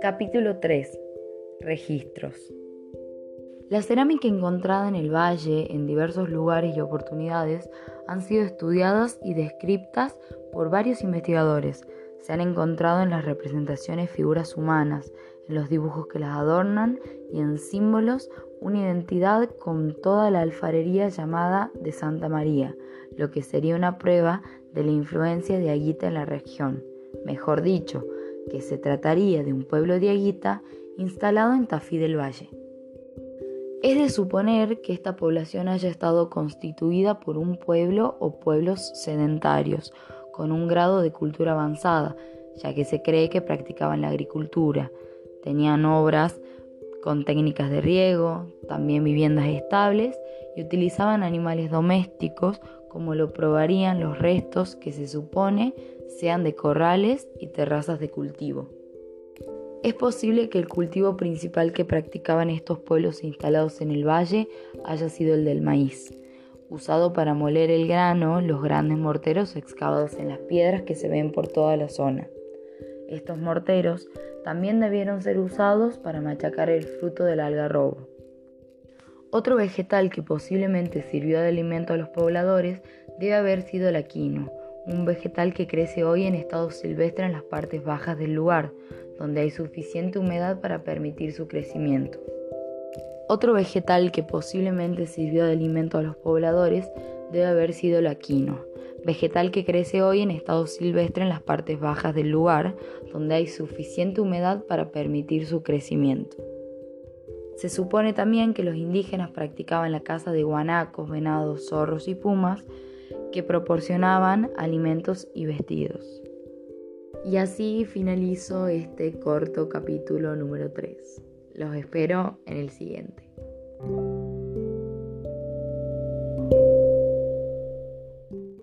Capítulo 3. Registros. La cerámica encontrada en el valle en diversos lugares y oportunidades han sido estudiadas y descriptas por varios investigadores. Se han encontrado en las representaciones figuras humanas, en los dibujos que las adornan y en símbolos una identidad con toda la alfarería llamada de Santa María, lo que sería una prueba de la influencia de Aguita en la región. Mejor dicho, que se trataría de un pueblo de Aguita instalado en Tafí del Valle. Es de suponer que esta población haya estado constituida por un pueblo o pueblos sedentarios, con un grado de cultura avanzada, ya que se cree que practicaban la agricultura, tenían obras con técnicas de riego, también viviendas estables y utilizaban animales domésticos como lo probarían los restos que se supone sean de corrales y terrazas de cultivo. Es posible que el cultivo principal que practicaban estos pueblos instalados en el valle haya sido el del maíz, usado para moler el grano los grandes morteros excavados en las piedras que se ven por toda la zona. Estos morteros también debieron ser usados para machacar el fruto del algarrobo. Otro vegetal que posiblemente sirvió de alimento a los pobladores debe haber sido el aquino, un vegetal que crece hoy en estado silvestre en las partes bajas del lugar, donde hay suficiente humedad para permitir su crecimiento. Otro vegetal que posiblemente sirvió de alimento a los pobladores debe haber sido el aquino, vegetal que crece hoy en estado silvestre en las partes bajas del lugar, donde hay suficiente humedad para permitir su crecimiento. Se supone también que los indígenas practicaban la caza de guanacos, venados, zorros y pumas que proporcionaban alimentos y vestidos. Y así finalizo este corto capítulo número 3. Los espero en el siguiente.